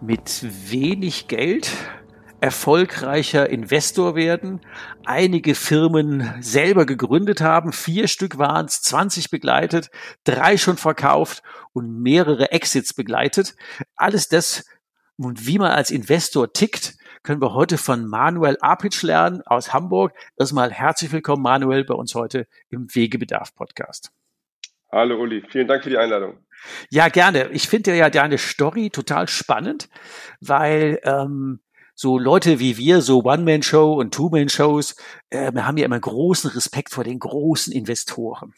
mit wenig Geld erfolgreicher Investor werden, einige Firmen selber gegründet haben, vier Stück waren es, 20 begleitet, drei schon verkauft und mehrere Exits begleitet. Alles das und wie man als Investor tickt, können wir heute von Manuel Apitsch lernen aus Hamburg. Erstmal herzlich willkommen, Manuel, bei uns heute im Wegebedarf Podcast. Hallo Uli, vielen Dank für die Einladung. Ja, gerne. Ich finde ja deine Story total spannend, weil ähm, so Leute wie wir, so One-Man-Show und Two-Man-Shows, äh, wir haben ja immer großen Respekt vor den großen Investoren.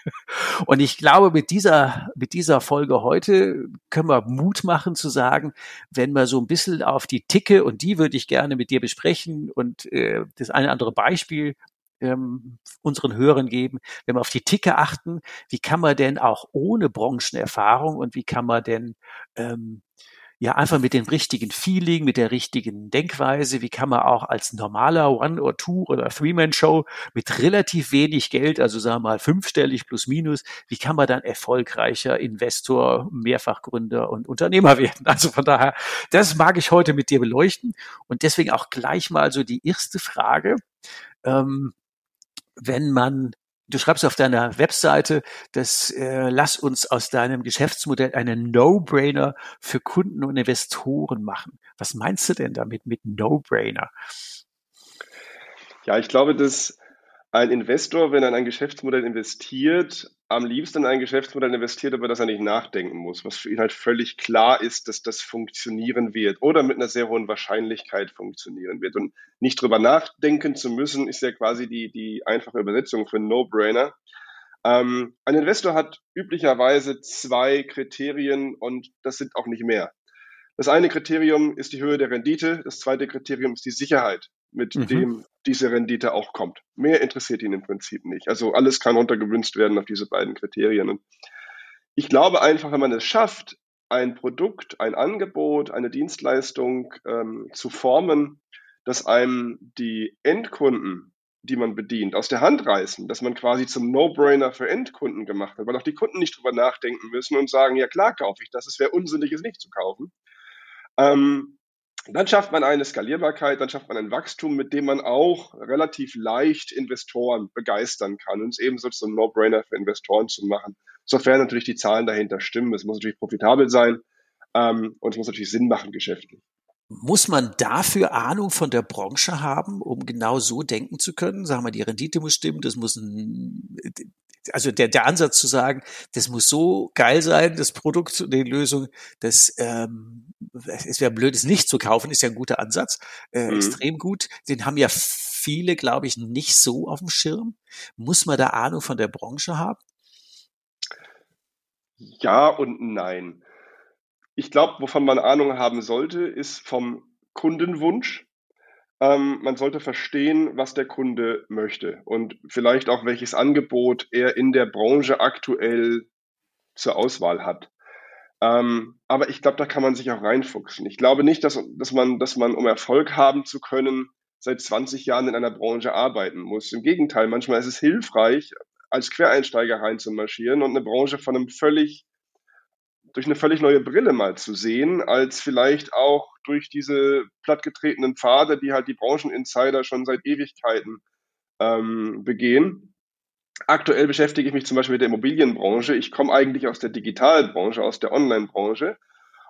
und ich glaube, mit dieser, mit dieser Folge heute können wir Mut machen zu sagen, wenn wir so ein bisschen auf die Ticke, und die würde ich gerne mit dir besprechen und äh, das eine andere Beispiel ähm, unseren Hörern geben, wenn wir auf die Ticke achten, wie kann man denn auch ohne Branchenerfahrung und wie kann man denn ähm, ja einfach mit dem richtigen Feeling, mit der richtigen Denkweise, wie kann man auch als normaler One- or Two- oder Three-Man-Show mit relativ wenig Geld, also sagen wir mal fünfstellig plus minus, wie kann man dann erfolgreicher Investor, Mehrfachgründer und Unternehmer werden? Also von daher, das mag ich heute mit dir beleuchten und deswegen auch gleich mal so die erste Frage. Ähm, wenn man du schreibst auf deiner Webseite, dass äh, lass uns aus deinem Geschäftsmodell einen No-Brainer für Kunden und Investoren machen. Was meinst du denn damit mit No-Brainer? Ja, ich glaube, dass ein Investor, wenn er in ein Geschäftsmodell investiert, am liebsten in ein Geschäftsmodell investiert, über das er nicht nachdenken muss, was für ihn halt völlig klar ist, dass das funktionieren wird oder mit einer sehr hohen Wahrscheinlichkeit funktionieren wird. Und nicht drüber nachdenken zu müssen, ist ja quasi die, die einfache Übersetzung für No-Brainer. Ähm, ein Investor hat üblicherweise zwei Kriterien und das sind auch nicht mehr. Das eine Kriterium ist die Höhe der Rendite, das zweite Kriterium ist die Sicherheit mit mhm. dem diese Rendite auch kommt. Mehr interessiert ihn im Prinzip nicht. Also alles kann runtergewünscht werden auf diese beiden Kriterien. Und ich glaube einfach, wenn man es schafft, ein Produkt, ein Angebot, eine Dienstleistung ähm, zu formen, dass einem die Endkunden, die man bedient, aus der Hand reißen, dass man quasi zum No-Brainer für Endkunden gemacht hat, weil auch die Kunden nicht drüber nachdenken müssen und sagen, ja klar kaufe ich das, es wäre unsinnig, es nicht zu kaufen. Ähm, dann schafft man eine Skalierbarkeit, dann schafft man ein Wachstum, mit dem man auch relativ leicht Investoren begeistern kann und es ebenso so ein No-Brainer für Investoren zu machen, sofern natürlich die Zahlen dahinter stimmen. Es muss natürlich profitabel sein ähm, und es muss natürlich Sinn machen geschäftlich. Muss man dafür Ahnung von der Branche haben, um genau so denken zu können? Sagen wir, die Rendite muss stimmen, das muss ein, also der, der Ansatz zu sagen, das muss so geil sein, das Produkt und die Lösung, dass ähm, es wäre blöd, es nicht zu kaufen, ist ja ein guter Ansatz, äh, mhm. extrem gut. Den haben ja viele, glaube ich, nicht so auf dem Schirm. Muss man da Ahnung von der Branche haben? Ja und nein. Ich glaube, wovon man Ahnung haben sollte, ist vom Kundenwunsch. Ähm, man sollte verstehen, was der Kunde möchte und vielleicht auch welches Angebot er in der Branche aktuell zur Auswahl hat. Ähm, aber ich glaube, da kann man sich auch reinfuchsen. Ich glaube nicht, dass, dass, man, dass man, um Erfolg haben zu können, seit 20 Jahren in einer Branche arbeiten muss. Im Gegenteil, manchmal ist es hilfreich, als Quereinsteiger reinzumarschieren und eine Branche von einem völlig durch eine völlig neue Brille mal zu sehen, als vielleicht auch durch diese plattgetretenen Pfade, die halt die Brancheninsider schon seit Ewigkeiten ähm, begehen. Aktuell beschäftige ich mich zum Beispiel mit der Immobilienbranche. Ich komme eigentlich aus der Digitalbranche, aus der Online-Branche.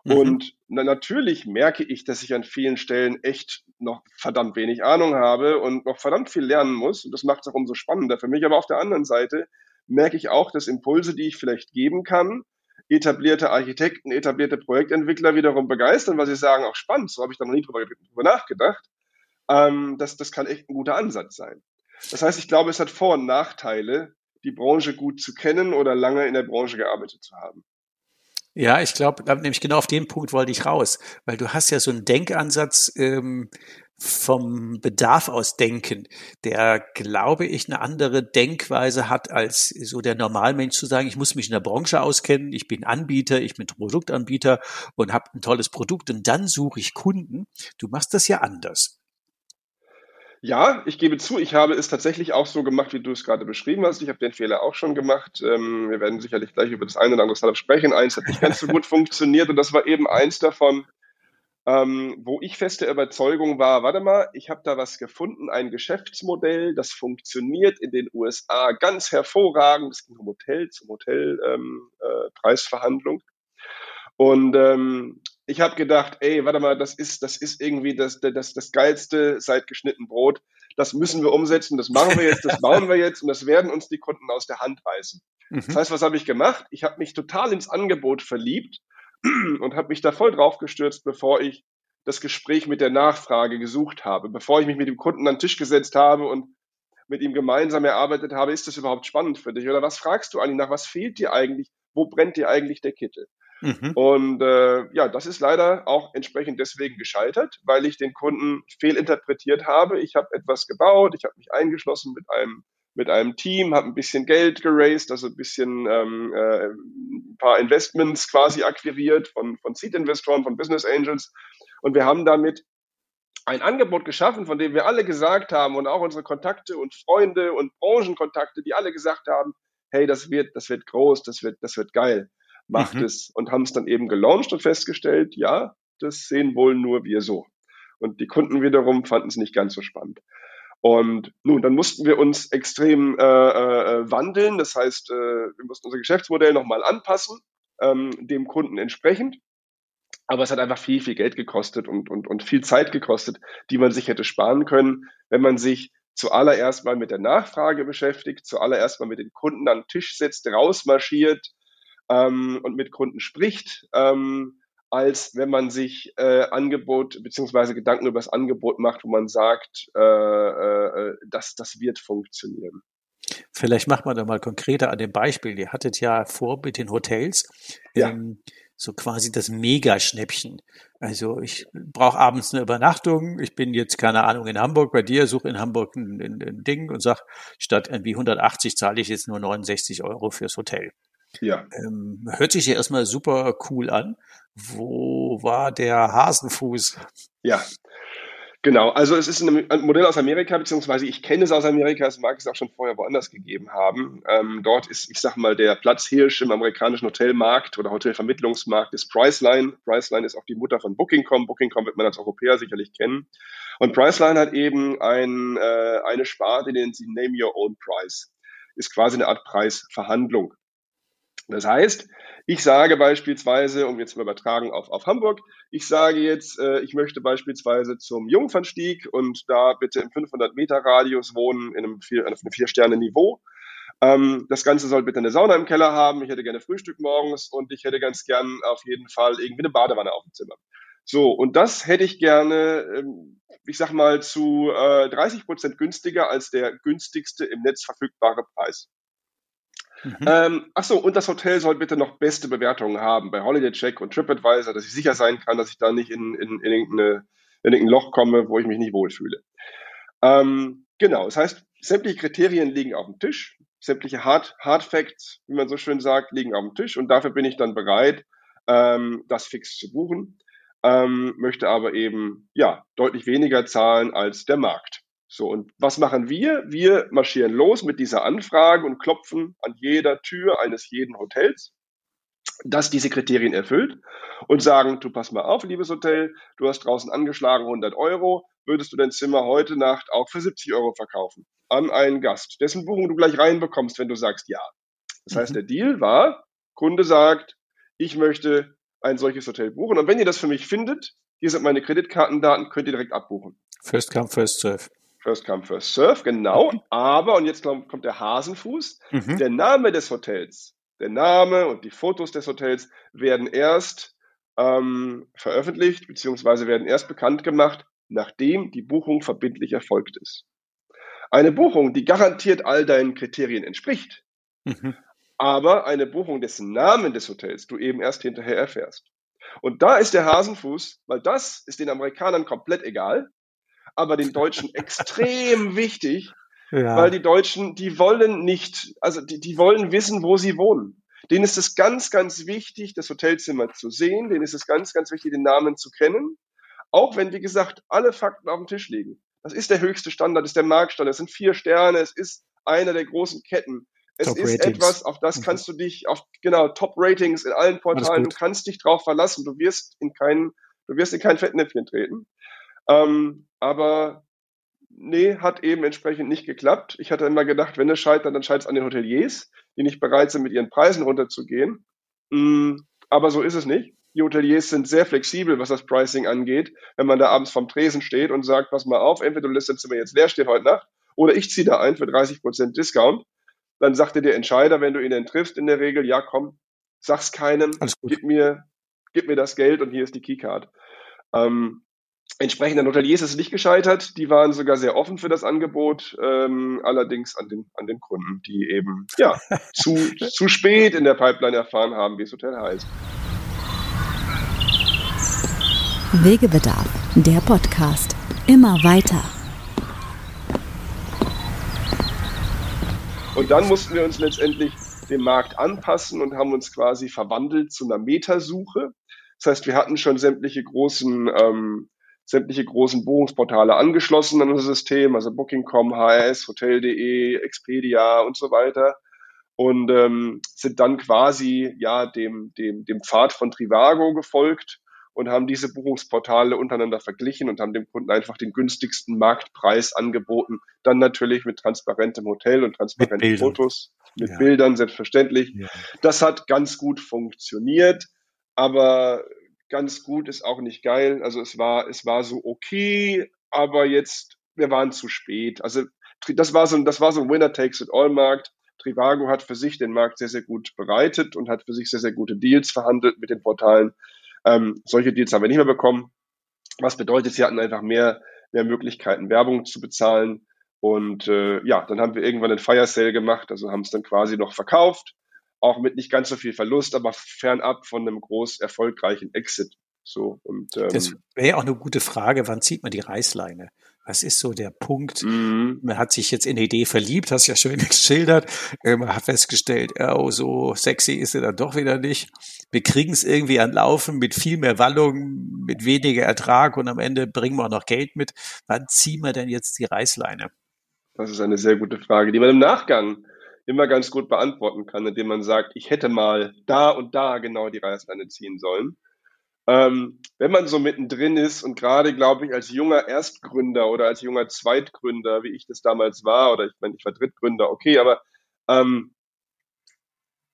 Mhm. Und na, natürlich merke ich, dass ich an vielen Stellen echt noch verdammt wenig Ahnung habe und noch verdammt viel lernen muss. Und das macht es auch umso spannender für mich. Aber auf der anderen Seite merke ich auch, dass Impulse, die ich vielleicht geben kann, etablierte Architekten, etablierte Projektentwickler wiederum begeistern, weil sie sagen, auch spannend, so habe ich da noch nie drüber, drüber nachgedacht. Ähm, das, das kann echt ein guter Ansatz sein. Das heißt, ich glaube, es hat Vor- und Nachteile, die Branche gut zu kennen oder lange in der Branche gearbeitet zu haben. Ja, ich glaube, nämlich genau auf den Punkt wollte ich raus, weil du hast ja so einen Denkansatz ähm, vom Bedarf aus denken, der, glaube ich, eine andere Denkweise hat als so der Normalmensch zu sagen, ich muss mich in der Branche auskennen, ich bin Anbieter, ich bin Produktanbieter und habe ein tolles Produkt und dann suche ich Kunden. Du machst das ja anders. Ja, ich gebe zu, ich habe es tatsächlich auch so gemacht, wie du es gerade beschrieben hast. Ich habe den Fehler auch schon gemacht. Ähm, wir werden sicherlich gleich über das eine oder andere Startup sprechen. Eins hat nicht ganz so gut funktioniert und das war eben eins davon, ähm, wo ich feste Überzeugung war, warte mal, ich habe da was gefunden, ein Geschäftsmodell, das funktioniert in den USA ganz hervorragend. Es ging um Hotel, zum Hotelpreisverhandlung. Ähm, äh, und ähm, ich habe gedacht, ey, warte mal, das ist, das ist irgendwie das, das, das geilste seit geschnitten Brot. Das müssen wir umsetzen, das machen wir jetzt, das bauen wir jetzt und das werden uns die Kunden aus der Hand reißen. Mhm. Das heißt, was habe ich gemacht? Ich habe mich total ins Angebot verliebt und habe mich da voll drauf gestürzt, bevor ich das Gespräch mit der Nachfrage gesucht habe, bevor ich mich mit dem Kunden an den Tisch gesetzt habe und mit ihm gemeinsam erarbeitet habe, ist das überhaupt spannend für dich? Oder was fragst du eigentlich nach? Was fehlt dir eigentlich? Wo brennt dir eigentlich der Kittel? Mhm. Und äh, ja, das ist leider auch entsprechend deswegen gescheitert, weil ich den Kunden fehlinterpretiert habe. Ich habe etwas gebaut, ich habe mich eingeschlossen mit einem mit einem Team, habe ein bisschen Geld geraced, also ein bisschen ähm, äh, ein paar Investments quasi akquiriert von, von Seed-Investoren, von Business Angels. Und wir haben damit ein Angebot geschaffen, von dem wir alle gesagt haben und auch unsere Kontakte und Freunde und Branchenkontakte, die alle gesagt haben, hey, das wird, das wird groß, das wird, das wird geil macht mhm. es und haben es dann eben gelauncht und festgestellt, ja, das sehen wohl nur wir so. Und die Kunden wiederum fanden es nicht ganz so spannend. Und nun, dann mussten wir uns extrem äh, äh, wandeln. Das heißt, äh, wir mussten unser Geschäftsmodell nochmal anpassen, ähm, dem Kunden entsprechend. Aber es hat einfach viel, viel Geld gekostet und, und, und viel Zeit gekostet, die man sich hätte sparen können, wenn man sich zuallererst mal mit der Nachfrage beschäftigt, zuallererst mal mit den Kunden an den Tisch setzt, rausmarschiert, ähm, und mit Kunden spricht, ähm, als wenn man sich äh, Angebot beziehungsweise Gedanken über das Angebot macht, wo man sagt, äh, äh, das, das wird funktionieren. Vielleicht macht man da mal konkreter an dem Beispiel. Ihr hattet ja vor mit den Hotels ja. ähm, so quasi das Mega-Schnäppchen. Also ich brauche abends eine Übernachtung. Ich bin jetzt, keine Ahnung, in Hamburg bei dir, suche in Hamburg ein, ein, ein Ding und sag, statt irgendwie 180 zahle ich jetzt nur 69 Euro fürs Hotel. Ja. Ähm, hört sich ja erstmal super cool an. Wo war der Hasenfuß? Ja, Genau, also es ist ein Modell aus Amerika, beziehungsweise ich kenne es aus Amerika, es mag es auch schon vorher woanders gegeben haben. Ähm, dort ist, ich sag mal, der Platzhirsch im amerikanischen Hotelmarkt oder Hotelvermittlungsmarkt ist Priceline. Priceline ist auch die Mutter von Booking.com. Booking.com wird man als Europäer sicherlich kennen. Und Priceline hat eben ein, äh, eine Sparte, nennt sie Name Your Own Price. Ist quasi eine Art Preisverhandlung. Das heißt, ich sage beispielsweise, um jetzt mal übertragen auf, auf Hamburg, ich sage jetzt, äh, ich möchte beispielsweise zum Jungfernstieg und da bitte im 500 Meter Radius wohnen in einem vier, auf einem Vier-Sterne-Niveau. Ähm, das Ganze soll bitte eine Sauna im Keller haben. Ich hätte gerne Frühstück morgens und ich hätte ganz gern auf jeden Fall irgendwie eine Badewanne auf dem Zimmer. So, und das hätte ich gerne, ähm, ich sag mal, zu äh, 30 Prozent günstiger als der günstigste im Netz verfügbare Preis. Mhm. Ähm, ach so, und das Hotel soll bitte noch beste Bewertungen haben bei Holiday Check und TripAdvisor, dass ich sicher sein kann, dass ich da nicht in, in, in, irgendeine, in irgendein Loch komme, wo ich mich nicht wohlfühle. Ähm, genau, das heißt, sämtliche Kriterien liegen auf dem Tisch, sämtliche Hard, Hard Facts, wie man so schön sagt, liegen auf dem Tisch und dafür bin ich dann bereit, ähm, das fix zu buchen, ähm, möchte aber eben ja deutlich weniger zahlen als der Markt. So, und was machen wir? Wir marschieren los mit dieser Anfrage und klopfen an jeder Tür eines jeden Hotels, das diese Kriterien erfüllt und sagen, du pass mal auf, liebes Hotel, du hast draußen angeschlagen 100 Euro, würdest du dein Zimmer heute Nacht auch für 70 Euro verkaufen an einen Gast, dessen Buchung du gleich reinbekommst, wenn du sagst ja. Das heißt, mhm. der Deal war, Kunde sagt, ich möchte ein solches Hotel buchen. Und wenn ihr das für mich findet, hier sind meine Kreditkartendaten, könnt ihr direkt abbuchen. First come, first serve. First come, first serve, genau. Mhm. Aber, und jetzt kommt der Hasenfuß, mhm. der Name des Hotels, der Name und die Fotos des Hotels werden erst ähm, veröffentlicht, beziehungsweise werden erst bekannt gemacht, nachdem die Buchung verbindlich erfolgt ist. Eine Buchung, die garantiert all deinen Kriterien entspricht, mhm. aber eine Buchung des Namen des Hotels du eben erst hinterher erfährst. Und da ist der Hasenfuß, weil das ist den Amerikanern komplett egal, aber den Deutschen extrem wichtig, ja. weil die Deutschen, die wollen nicht, also die, die wollen wissen, wo sie wohnen. Denen ist es ganz, ganz wichtig, das Hotelzimmer zu sehen. Denen ist es ganz, ganz wichtig, den Namen zu kennen. Auch wenn, wie gesagt, alle Fakten auf dem Tisch liegen. Das ist der höchste Standard, das ist der Marktstandard. Es sind vier Sterne, es ist einer der großen Ketten. Es Top ist Ratings. etwas, auf das mhm. kannst du dich, auf genau Top Ratings in allen Portalen. Du kannst dich drauf verlassen. Du wirst in kein, du wirst in kein Fettnäpfchen treten. Ähm, aber nee, hat eben entsprechend nicht geklappt. Ich hatte immer gedacht, wenn es scheitert, dann scheitert es an den Hoteliers, die nicht bereit sind, mit ihren Preisen runterzugehen. Mm, aber so ist es nicht. Die Hoteliers sind sehr flexibel, was das Pricing angeht. Wenn man da abends vom Tresen steht und sagt, pass mal auf, entweder du lässt dein Zimmer jetzt leer stehen heute Nacht oder ich ziehe da ein für 30 Prozent Discount, dann sagt dir der Entscheider, wenn du ihn dann triffst, in der Regel, ja komm, sag's keinem, gib mir, gib mir das Geld und hier ist die Keycard. Ähm, Entsprechend an Hoteliers ist es nicht gescheitert. Die waren sogar sehr offen für das Angebot, ähm, allerdings an den, an den Kunden, die eben ja, zu, zu spät in der Pipeline erfahren haben, wie das Hotel heißt. Wegebedarf, der Podcast. Immer weiter. Und dann mussten wir uns letztendlich dem Markt anpassen und haben uns quasi verwandelt zu einer Metasuche. Das heißt, wir hatten schon sämtliche großen ähm, sämtliche großen Buchungsportale angeschlossen an unser System, also Booking.com, HRS, Hotel.de, Expedia und so weiter. Und ähm, sind dann quasi ja dem, dem, dem Pfad von Trivago gefolgt und haben diese Buchungsportale untereinander verglichen und haben dem Kunden einfach den günstigsten Marktpreis angeboten. Dann natürlich mit transparentem Hotel und transparenten mit Fotos, mit ja. Bildern, selbstverständlich. Ja. Das hat ganz gut funktioniert, aber ganz gut, ist auch nicht geil. Also es war, es war so okay, aber jetzt, wir waren zu spät. Also das war so, das war so ein Winner takes it all Markt. Trivago hat für sich den Markt sehr, sehr gut bereitet und hat für sich sehr, sehr gute Deals verhandelt mit den Portalen. Ähm, solche Deals haben wir nicht mehr bekommen. Was bedeutet, sie hatten einfach mehr, mehr Möglichkeiten, Werbung zu bezahlen. Und äh, ja, dann haben wir irgendwann einen Fire Sale gemacht, also haben es dann quasi noch verkauft auch mit nicht ganz so viel Verlust, aber fernab von einem groß erfolgreichen Exit. So, und, ähm, das wäre ja auch eine gute Frage, wann zieht man die Reißleine? Was ist so der Punkt? Mhm. Man hat sich jetzt in die Idee verliebt, hast ja schön geschildert. Man hat festgestellt, oh, so sexy ist sie dann doch wieder nicht. Wir kriegen es irgendwie an Laufen mit viel mehr Wallung, mit weniger Ertrag und am Ende bringen wir auch noch Geld mit. Wann ziehen wir denn jetzt die Reißleine? Das ist eine sehr gute Frage, die man im Nachgang immer ganz gut beantworten kann, indem man sagt, ich hätte mal da und da genau die Reißleine ziehen sollen. Ähm, wenn man so mittendrin ist und gerade, glaube ich, als junger Erstgründer oder als junger Zweitgründer, wie ich das damals war, oder ich meine, ich war Drittgründer, okay, aber ähm,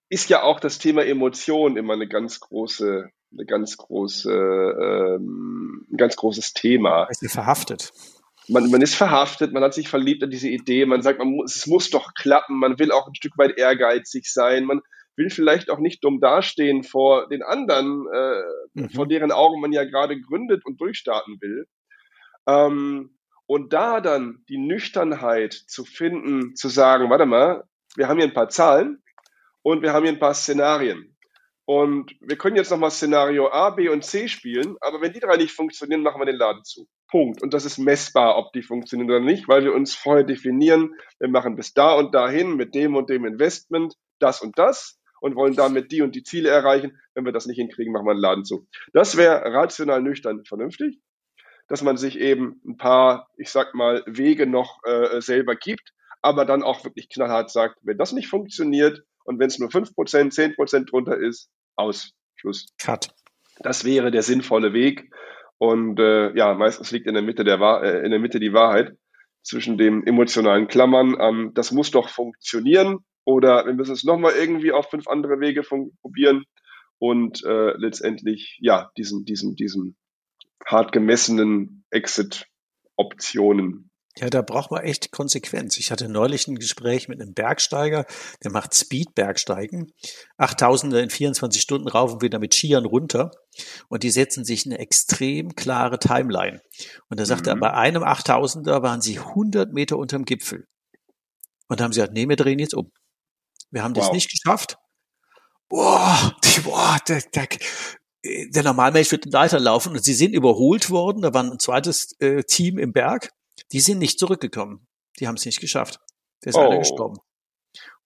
ist ja auch das Thema Emotion immer eine ganz große, eine ganz große, ähm, ein ganz großes Thema. Es ist verhaftet man, man ist verhaftet, man hat sich verliebt an diese Idee, man sagt, man muss, es muss doch klappen, man will auch ein Stück weit ehrgeizig sein, man will vielleicht auch nicht dumm dastehen vor den anderen, äh, mhm. vor deren Augen man ja gerade gründet und durchstarten will. Ähm, und da dann die Nüchternheit zu finden, zu sagen, warte mal, wir haben hier ein paar Zahlen und wir haben hier ein paar Szenarien. Und wir können jetzt nochmal Szenario A, B und C spielen, aber wenn die drei nicht funktionieren, machen wir den Laden zu. Punkt. Und das ist messbar, ob die funktionieren oder nicht, weil wir uns vorher definieren, wir machen bis da und dahin mit dem und dem Investment das und das und wollen damit die und die Ziele erreichen. Wenn wir das nicht hinkriegen, machen wir den Laden zu. Das wäre rational nüchtern vernünftig, dass man sich eben ein paar, ich sag mal, Wege noch äh, selber gibt, aber dann auch wirklich knallhart sagt, wenn das nicht funktioniert und wenn es nur 5%, 10% drunter ist, aus. Schluss. Cut. Das wäre der sinnvolle Weg. Und äh, ja, meistens liegt in der Mitte der Wahr äh, in der Mitte die Wahrheit zwischen dem emotionalen Klammern. Ähm, das muss doch funktionieren oder wir müssen es nochmal irgendwie auf fünf andere Wege probieren und äh, letztendlich ja diesen, diesen, diesen hart gemessenen Exit-Optionen. Ja, da braucht man echt Konsequenz. Ich hatte neulich ein Gespräch mit einem Bergsteiger, der macht Speed-Bergsteigen. 8000er in 24 Stunden rauf und wieder mit Skiern runter. Und die setzen sich eine extrem klare Timeline. Und da sagte mhm. er, bei einem 8000er waren sie 100 Meter unterm Gipfel. Und da haben sie gesagt, nee, wir drehen jetzt um. Wir haben wow. das nicht geschafft. Boah, die, boah, der, der, der Normalmensch wird weiterlaufen und sie sind überholt worden. Da war ein zweites äh, Team im Berg. Die sind nicht zurückgekommen. Die haben es nicht geschafft. Der ist oh. einer gestorben.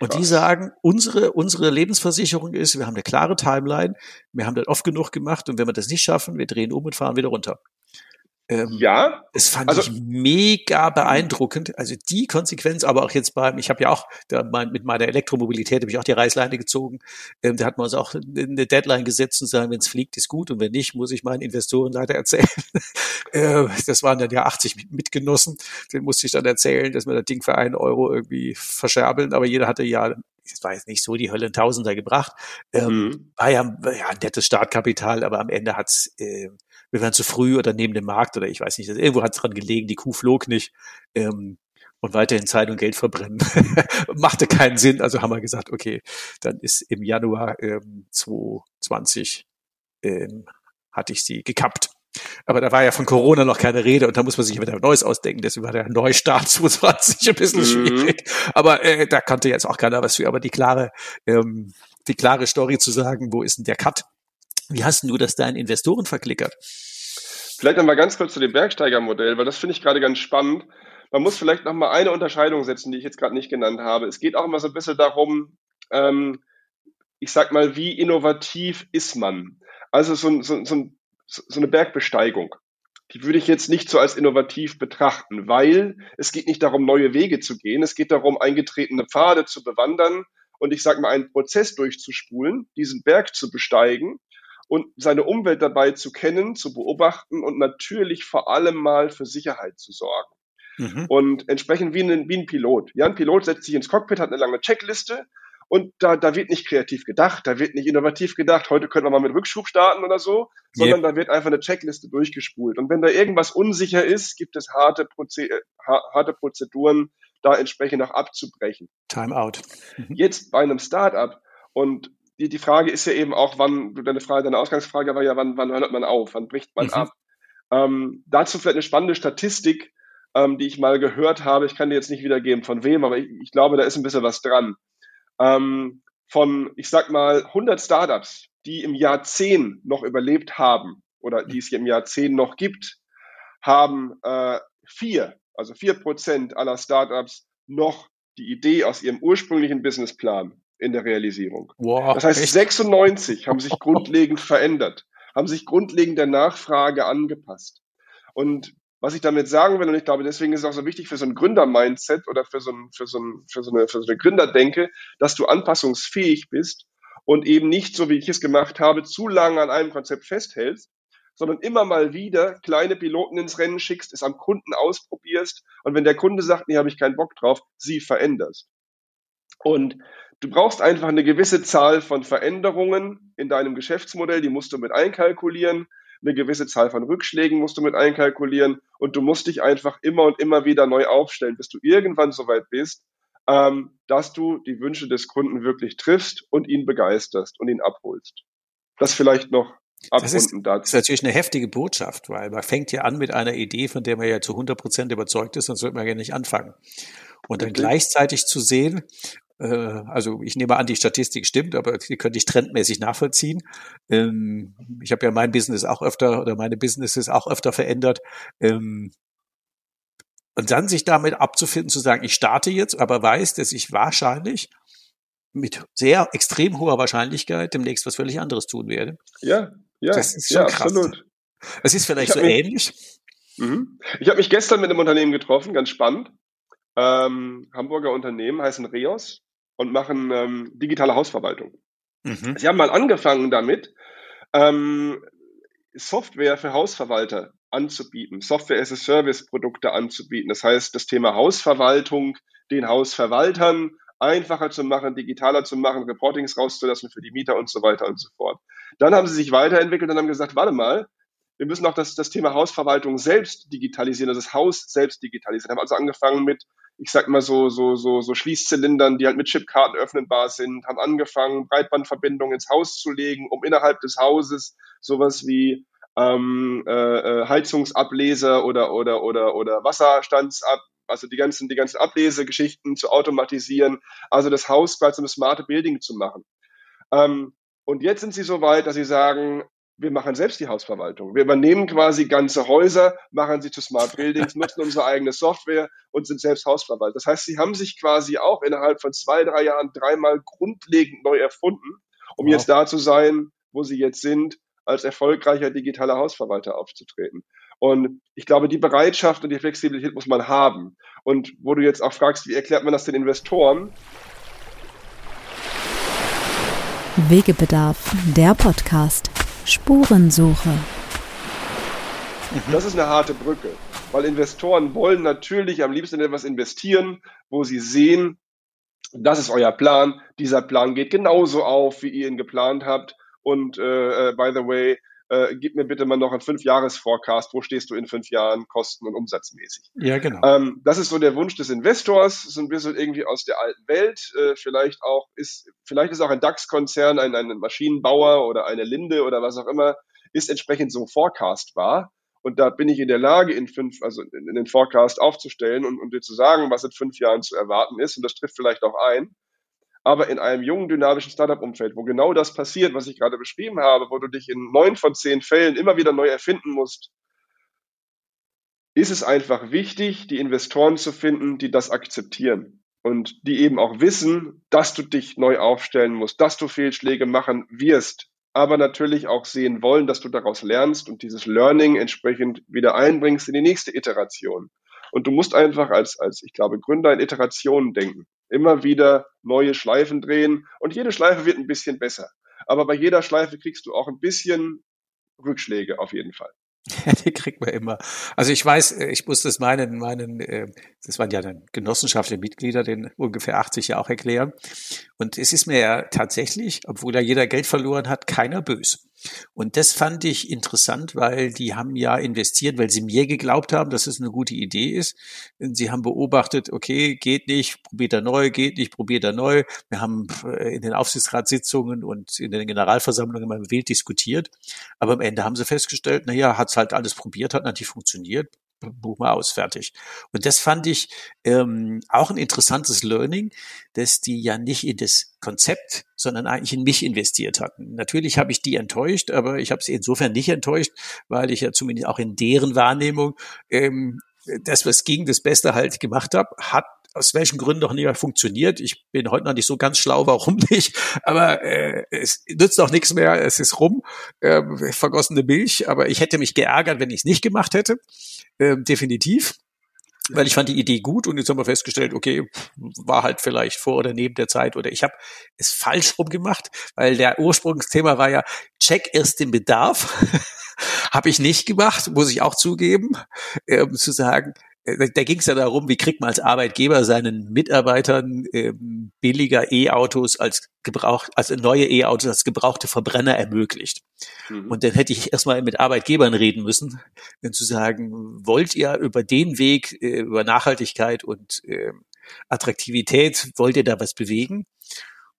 Und Krass. die sagen, unsere, unsere Lebensversicherung ist, wir haben eine klare Timeline, wir haben das oft genug gemacht und wenn wir das nicht schaffen, wir drehen um und fahren wieder runter. Ähm, ja. Das fand also, ich mega beeindruckend. Also die Konsequenz, aber auch jetzt beim, ich habe ja auch da mein, mit meiner Elektromobilität habe ich auch die Reißleine gezogen. Ähm, da hat man uns auch eine Deadline gesetzt und sagen, wenn es fliegt, ist gut und wenn nicht, muss ich meinen Investoren leider erzählen. äh, das waren dann ja 80 Mitgenossen. Den musste ich dann erzählen, dass wir das Ding für einen Euro irgendwie verscherbeln. Aber jeder hatte ja das war jetzt nicht so die Hölle in Tausender gebracht. Ähm, mhm. War ja, ja ein nettes Startkapital, aber am Ende hat's äh, wir waren zu früh oder neben dem Markt oder ich weiß nicht, irgendwo hat es dran gelegen, die Kuh flog nicht. Ähm, und weiterhin Zeit und Geld verbrennen. Machte keinen Sinn. Also haben wir gesagt, okay, dann ist im Januar ähm, 2020 ähm, hatte ich sie gekappt. Aber da war ja von Corona noch keine Rede und da muss man sich wieder Neues ausdenken. Deswegen war der Neustart 2020 ein bisschen mhm. schwierig. Aber äh, da konnte jetzt auch keiner was für. Aber die klare, ähm, die klare Story zu sagen, wo ist denn der Cut? Wie hast du das deinen Investoren verklickert? Vielleicht nochmal ganz kurz zu dem Bergsteigermodell, weil das finde ich gerade ganz spannend. Man muss vielleicht nochmal eine Unterscheidung setzen, die ich jetzt gerade nicht genannt habe. Es geht auch immer so ein bisschen darum, ähm, ich sag mal, wie innovativ ist man? Also so, so, so, so eine Bergbesteigung die würde ich jetzt nicht so als innovativ betrachten, weil es geht nicht darum, neue Wege zu gehen. Es geht darum, eingetretene Pfade zu bewandern und ich sage mal, einen Prozess durchzuspulen, diesen Berg zu besteigen und seine Umwelt dabei zu kennen, zu beobachten und natürlich vor allem mal für Sicherheit zu sorgen. Mhm. Und entsprechend wie ein, wie ein Pilot. Ja, ein Pilot setzt sich ins Cockpit, hat eine lange Checkliste und da, da wird nicht kreativ gedacht, da wird nicht innovativ gedacht, heute können wir mal mit Rückschub starten oder so, sondern yep. da wird einfach eine Checkliste durchgespult. Und wenn da irgendwas unsicher ist, gibt es harte, Proze harte Prozeduren, da entsprechend auch abzubrechen. Timeout. Mhm. Jetzt bei einem Startup und die, die Frage ist ja eben auch, wann, deine Frage, deine Ausgangsfrage war ja, wann, wann hört man auf, wann bricht man mhm. ab? Ähm, dazu vielleicht eine spannende Statistik, ähm, die ich mal gehört habe. Ich kann dir jetzt nicht wiedergeben, von wem, aber ich, ich glaube, da ist ein bisschen was dran. Ähm, von, ich sag mal, 100 Startups, die im Jahr 10 noch überlebt haben oder die es im Jahr 10 noch gibt, haben äh, vier, also vier Prozent aller Startups noch die Idee aus ihrem ursprünglichen Businessplan in der Realisierung. Wow, das heißt, echt? 96 haben sich grundlegend verändert, haben sich grundlegend der Nachfrage angepasst. Und was ich damit sagen will, und ich glaube, deswegen ist es auch so wichtig für so ein Gründer-Mindset oder für so, ein, für, so ein, für, so eine, für so eine Gründerdenke, dass du anpassungsfähig bist und eben nicht, so wie ich es gemacht habe, zu lange an einem Konzept festhältst, sondern immer mal wieder kleine Piloten ins Rennen schickst, es am Kunden ausprobierst und wenn der Kunde sagt, nee, habe ich keinen Bock drauf, sie veränderst. Und Du brauchst einfach eine gewisse Zahl von Veränderungen in deinem Geschäftsmodell, die musst du mit einkalkulieren. Eine gewisse Zahl von Rückschlägen musst du mit einkalkulieren und du musst dich einfach immer und immer wieder neu aufstellen, bis du irgendwann so weit bist, ähm, dass du die Wünsche des Kunden wirklich triffst und ihn begeisterst und ihn abholst. Das vielleicht noch das ist, das ist natürlich eine heftige Botschaft, weil man fängt ja an mit einer Idee, von der man ja zu 100 Prozent überzeugt ist, sonst wird man ja nicht anfangen. Und dann gleichzeitig zu sehen, also ich nehme an, die Statistik stimmt, aber die könnte ich trendmäßig nachvollziehen. Ähm, ich habe ja mein Business auch öfter oder meine Businesses auch öfter verändert. Ähm, und dann sich damit abzufinden, zu sagen, ich starte jetzt, aber weiß, dass ich wahrscheinlich mit sehr extrem hoher Wahrscheinlichkeit demnächst was völlig anderes tun werde. Ja, ja, das ist schon ja, krass. absolut. Es ist vielleicht so mich, ähnlich. Mhm. Ich habe mich gestern mit einem Unternehmen getroffen, ganz spannend. Ähm, Hamburger Unternehmen heißen Reos und machen ähm, digitale Hausverwaltung. Mhm. Sie haben mal angefangen damit, ähm, Software für Hausverwalter anzubieten, Software-as-a-Service-Produkte anzubieten. Das heißt, das Thema Hausverwaltung den Hausverwaltern einfacher zu machen, digitaler zu machen, Reportings rauszulassen für die Mieter und so weiter und so fort. Dann haben sie sich weiterentwickelt und haben gesagt, warte mal, wir müssen auch das, das Thema Hausverwaltung selbst digitalisieren, also das Haus selbst digitalisieren. Haben also angefangen mit, ich sag mal so, so, so, so Schließzylindern, die halt mit Chipkarten öffnenbar sind, haben angefangen, Breitbandverbindungen ins Haus zu legen, um innerhalb des Hauses sowas wie ähm, äh, äh Heizungsableser oder, oder, oder, oder Wasserstandsab, also die ganzen, die ganzen Ablesegeschichten zu automatisieren, also das Haus quasi ein smarte Building zu machen. Ähm, und jetzt sind sie so weit, dass sie sagen, wir machen selbst die Hausverwaltung. Wir übernehmen quasi ganze Häuser, machen sie zu Smart Buildings, nutzen unsere eigene Software und sind selbst Hausverwalter. Das heißt, sie haben sich quasi auch innerhalb von zwei, drei Jahren dreimal grundlegend neu erfunden, um wow. jetzt da zu sein, wo sie jetzt sind, als erfolgreicher digitaler Hausverwalter aufzutreten. Und ich glaube, die Bereitschaft und die Flexibilität muss man haben. Und wo du jetzt auch fragst, wie erklärt man das den Investoren? Wegebedarf, der Podcast. Spurensuche. Das ist eine harte Brücke, weil Investoren wollen natürlich am liebsten etwas investieren, wo sie sehen, das ist euer Plan, dieser Plan geht genauso auf, wie ihr ihn geplant habt. Und äh, äh by the way, äh, gib mir bitte mal noch einen Fünf-Jahres-Forecast, wo stehst du in fünf Jahren kosten- und umsatzmäßig. Ja, genau. Ähm, das ist so der Wunsch des Investors, so ein bisschen irgendwie aus der alten Welt. Äh, vielleicht auch ist, vielleicht ist auch ein DAX-Konzern, ein, ein Maschinenbauer oder eine Linde oder was auch immer, ist entsprechend so forecastbar. Und da bin ich in der Lage, in fünf, also in den Forecast aufzustellen und, und dir zu sagen, was in fünf Jahren zu erwarten ist. Und das trifft vielleicht auch ein aber in einem jungen, dynamischen Startup-Umfeld, wo genau das passiert, was ich gerade beschrieben habe, wo du dich in neun von zehn Fällen immer wieder neu erfinden musst, ist es einfach wichtig, die Investoren zu finden, die das akzeptieren und die eben auch wissen, dass du dich neu aufstellen musst, dass du Fehlschläge machen wirst, aber natürlich auch sehen wollen, dass du daraus lernst und dieses Learning entsprechend wieder einbringst in die nächste Iteration. Und du musst einfach als, als ich glaube, Gründer in Iterationen denken immer wieder neue Schleifen drehen und jede Schleife wird ein bisschen besser. Aber bei jeder Schleife kriegst du auch ein bisschen Rückschläge auf jeden Fall. Ja, die kriegt man immer. Also ich weiß, äh, ich muss das meinen, meinen, äh, das waren ja dann genossenschaftliche Mitglieder, den ungefähr 80 ja auch erklären. Und es ist mir ja tatsächlich, obwohl da jeder Geld verloren hat, keiner bös. Und das fand ich interessant, weil die haben ja investiert, weil sie mir geglaubt haben, dass es eine gute Idee ist. Sie haben beobachtet, okay, geht nicht, probiert er neu, geht nicht, probiert er neu. Wir haben äh, in den Aufsichtsratssitzungen und in den Generalversammlungen immer wild diskutiert. Aber am Ende haben sie festgestellt, na ja, hat's halt alles probiert, hat natürlich funktioniert buch mal aus, fertig. Und das fand ich ähm, auch ein interessantes Learning, dass die ja nicht in das Konzept, sondern eigentlich in mich investiert hatten. Natürlich habe ich die enttäuscht, aber ich habe sie insofern nicht enttäuscht, weil ich ja zumindest auch in deren Wahrnehmung ähm, das, was ging, das Beste halt gemacht habe, hat aus welchen Gründen noch nicht mehr funktioniert. Ich bin heute noch nicht so ganz schlau, warum nicht. Aber äh, es nützt auch nichts mehr. Es ist rum, äh, vergossene Milch. Aber ich hätte mich geärgert, wenn ich es nicht gemacht hätte. Äh, definitiv. Weil ich fand die Idee gut und jetzt haben wir festgestellt, okay, war halt vielleicht vor oder neben der Zeit oder ich habe es falsch rum gemacht, weil der Ursprungsthema war ja, check erst den Bedarf. habe ich nicht gemacht, muss ich auch zugeben, äh, zu sagen, da ging es ja darum, wie kriegt man als Arbeitgeber seinen Mitarbeitern ähm, billiger E-Autos als gebraucht, also neue E-Autos als gebrauchte Verbrenner ermöglicht. Mhm. Und dann hätte ich erstmal mit Arbeitgebern reden müssen, wenn zu sagen, wollt ihr über den Weg, äh, über Nachhaltigkeit und äh, Attraktivität, wollt ihr da was bewegen?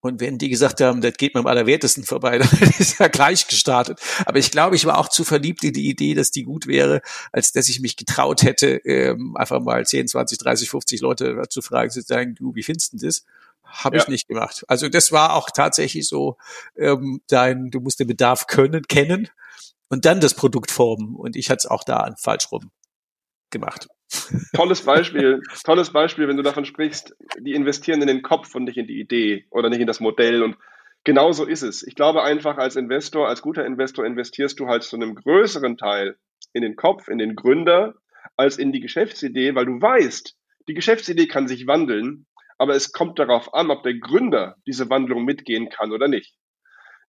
Und wenn die gesagt haben, das geht mir am allerwertesten vorbei, dann ist ja gleich gestartet. Aber ich glaube, ich war auch zu verliebt in die Idee, dass die gut wäre, als dass ich mich getraut hätte, ähm, einfach mal 10, 20, 30, 50 Leute zu fragen, zu sagen, du, wie findest du das? Habe ja. ich nicht gemacht. Also das war auch tatsächlich so, ähm, dein, du musst den Bedarf können, kennen und dann das Produkt formen. Und ich hatte es auch da falsch rum gemacht. Tolles Beispiel, tolles Beispiel, wenn du davon sprichst, die investieren in den Kopf und nicht in die Idee oder nicht in das Modell. Und genau so ist es. Ich glaube einfach, als Investor, als guter Investor investierst du halt zu einem größeren Teil in den Kopf, in den Gründer, als in die Geschäftsidee, weil du weißt, die Geschäftsidee kann sich wandeln, aber es kommt darauf an, ob der Gründer diese Wandlung mitgehen kann oder nicht.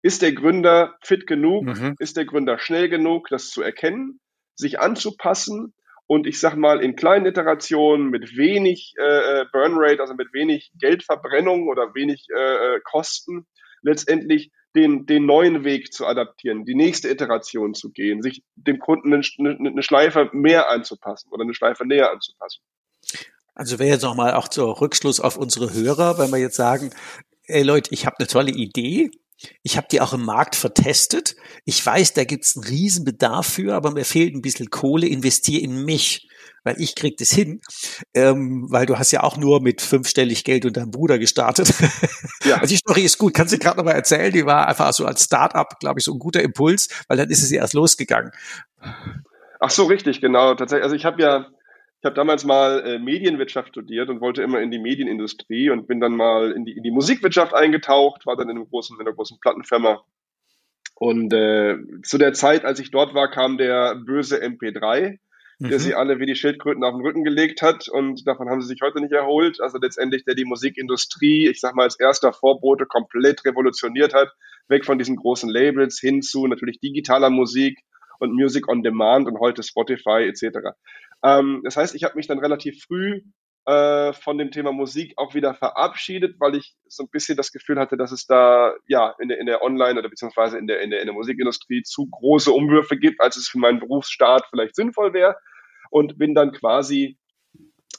Ist der Gründer fit genug? Mhm. Ist der Gründer schnell genug, das zu erkennen, sich anzupassen und ich sag mal in kleinen Iterationen mit wenig äh, äh, Burn Rate, also mit wenig Geldverbrennung oder wenig äh, äh, Kosten, letztendlich den, den neuen Weg zu adaptieren, die nächste Iteration zu gehen, sich dem Kunden eine, eine Schleife mehr anzupassen oder eine Schleife näher anzupassen. Also wäre jetzt nochmal auch zur Rückschluss auf unsere Hörer, wenn wir jetzt sagen, ey Leute, ich habe eine tolle Idee, ich habe die auch im Markt vertestet. Ich weiß, da gibt's einen riesen Bedarf für, aber mir fehlt ein bisschen Kohle, investiere in mich weil ich krieg das hin, ähm, weil du hast ja auch nur mit fünfstellig Geld und deinem Bruder gestartet. Ja. Also die Story ist gut, kannst du gerade nochmal erzählen, die war einfach so als Start-up, glaube ich, so ein guter Impuls, weil dann ist es ja erst losgegangen. Ach so, richtig, genau. Tatsächlich, also ich habe ja, ich habe damals mal äh, Medienwirtschaft studiert und wollte immer in die Medienindustrie und bin dann mal in die, in die Musikwirtschaft eingetaucht, war dann in, einem großen, in einer großen Plattenfirma. Und äh, zu der Zeit, als ich dort war, kam der böse MP3 der mhm. sie alle wie die Schildkröten auf den Rücken gelegt hat und davon haben sie sich heute nicht erholt. Also letztendlich, der die Musikindustrie, ich sag mal, als erster Vorbote komplett revolutioniert hat, weg von diesen großen Labels hin zu natürlich digitaler Musik und Music on Demand und heute Spotify etc. Ähm, das heißt, ich habe mich dann relativ früh äh, von dem Thema Musik auch wieder verabschiedet, weil ich so ein bisschen das Gefühl hatte, dass es da ja in der, in der Online- oder beziehungsweise in der, in, der, in der Musikindustrie zu große Umwürfe gibt, als es für meinen Berufsstart vielleicht sinnvoll wäre und bin dann quasi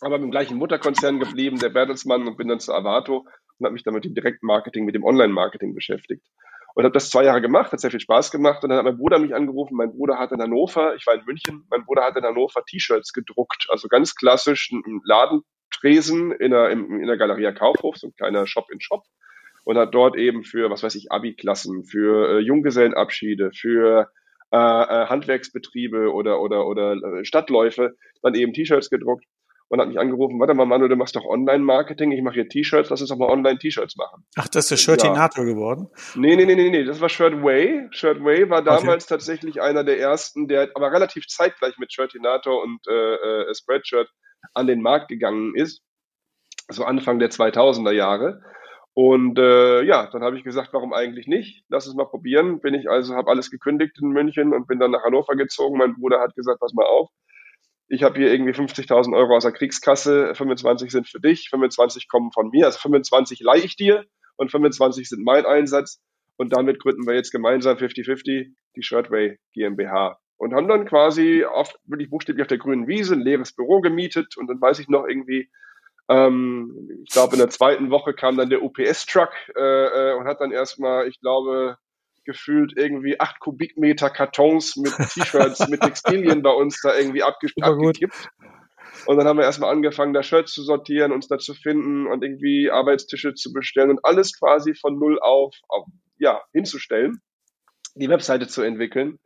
aber mit dem gleichen Mutterkonzern geblieben, der Bertelsmann, und bin dann zu Avato und habe mich dann mit dem Direktmarketing, mit dem Online-Marketing beschäftigt. Und habe das zwei Jahre gemacht, hat sehr viel Spaß gemacht. Und dann hat mein Bruder mich angerufen. Mein Bruder hat in Hannover, ich war in München, mein Bruder hat in Hannover T-Shirts gedruckt. Also ganz klassisch ein Ladentresen in der, in der Galeria Kaufhof, so ein kleiner Shop in Shop. Und hat dort eben für, was weiß ich, Abi-Klassen, für äh, Junggesellenabschiede, für äh, äh, Handwerksbetriebe oder, oder, oder äh, Stadtläufe dann eben T-Shirts gedruckt und hat mich angerufen, warte mal, Manu, du machst doch Online-Marketing, ich mache hier T-Shirts, lass uns doch mal Online-T-Shirts machen. Ach, das ist der Shirtinator ja. geworden? Nee, nee, nee, nee, nee, das war Shirtway. Shirtway war damals okay. tatsächlich einer der ersten, der aber relativ zeitgleich mit Shirtinator und äh, äh, Spreadshirt an den Markt gegangen ist, so Anfang der 2000er Jahre. Und äh, ja, dann habe ich gesagt, warum eigentlich nicht? Lass es mal probieren. Bin ich also, habe alles gekündigt in München und bin dann nach Hannover gezogen. Mein Bruder hat gesagt, pass mal auf. Ich habe hier irgendwie 50.000 Euro aus der Kriegskasse, 25 sind für dich, 25 kommen von mir, also 25 leihe ich dir und 25 sind mein Einsatz. Und damit gründen wir jetzt gemeinsam 50-50 die Shirtway GmbH. Und haben dann quasi auf, wirklich buchstäblich auf der grünen Wiese ein leeres Büro gemietet und dann weiß ich noch irgendwie, ähm, ich glaube, in der zweiten Woche kam dann der UPS-Truck äh, äh, und hat dann erstmal, ich glaube, gefühlt irgendwie acht Kubikmeter Kartons mit T-Shirts, mit Textilien bei uns da irgendwie abge abgekippt. Und dann haben wir erstmal angefangen, da Shirts zu sortieren, uns da zu finden und irgendwie Arbeitstische zu bestellen und alles quasi von null auf, auf ja, hinzustellen, die Webseite zu entwickeln.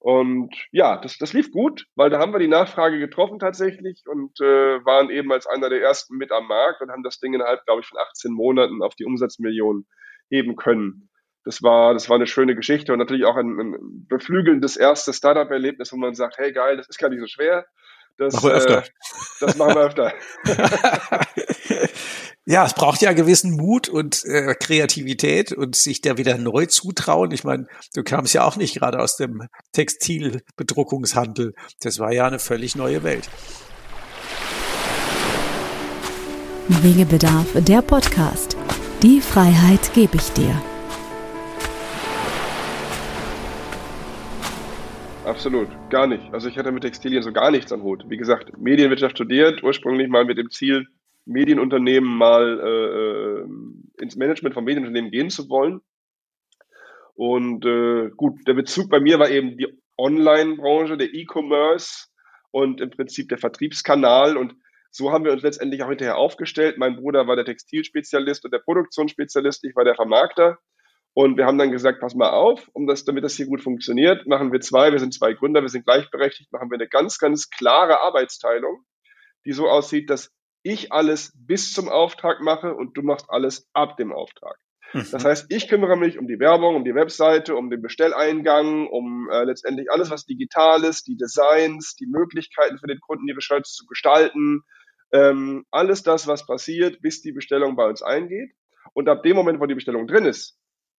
Und ja, das, das lief gut, weil da haben wir die Nachfrage getroffen tatsächlich und äh, waren eben als einer der ersten mit am Markt und haben das Ding innerhalb, glaube ich, von 18 Monaten auf die Umsatzmillionen heben können. Das war, das war eine schöne Geschichte und natürlich auch ein, ein beflügelndes erstes Startup-Erlebnis, wo man sagt, hey geil, das ist gar nicht so schwer. Das, machen wir öfter. Äh, das machen wir öfter. ja, es braucht ja gewissen Mut und äh, Kreativität und sich da wieder neu zutrauen. Ich meine, du kamst ja auch nicht gerade aus dem Textilbedruckungshandel. Das war ja eine völlig neue Welt. Wegebedarf, der Podcast. Die Freiheit gebe ich dir. Absolut, gar nicht. Also ich hatte mit Textilien so gar nichts am Hut. Wie gesagt, Medienwirtschaft studiert, ursprünglich mal mit dem Ziel, Medienunternehmen mal äh, ins Management von Medienunternehmen gehen zu wollen. Und äh, gut, der Bezug bei mir war eben die Online-Branche, der E-Commerce und im Prinzip der Vertriebskanal. Und so haben wir uns letztendlich auch hinterher aufgestellt. Mein Bruder war der Textilspezialist und der Produktionsspezialist, ich war der Vermarkter. Und wir haben dann gesagt, pass mal auf, um das, damit das hier gut funktioniert, machen wir zwei, wir sind zwei Gründer, wir sind gleichberechtigt, machen wir eine ganz, ganz klare Arbeitsteilung, die so aussieht, dass ich alles bis zum Auftrag mache und du machst alles ab dem Auftrag. Mhm. Das heißt, ich kümmere mich um die Werbung, um die Webseite, um den Bestelleingang, um äh, letztendlich alles, was digital ist, die Designs, die Möglichkeiten für den Kunden, ihre Shirts zu gestalten, ähm, alles das, was passiert, bis die Bestellung bei uns eingeht. Und ab dem Moment, wo die Bestellung drin ist,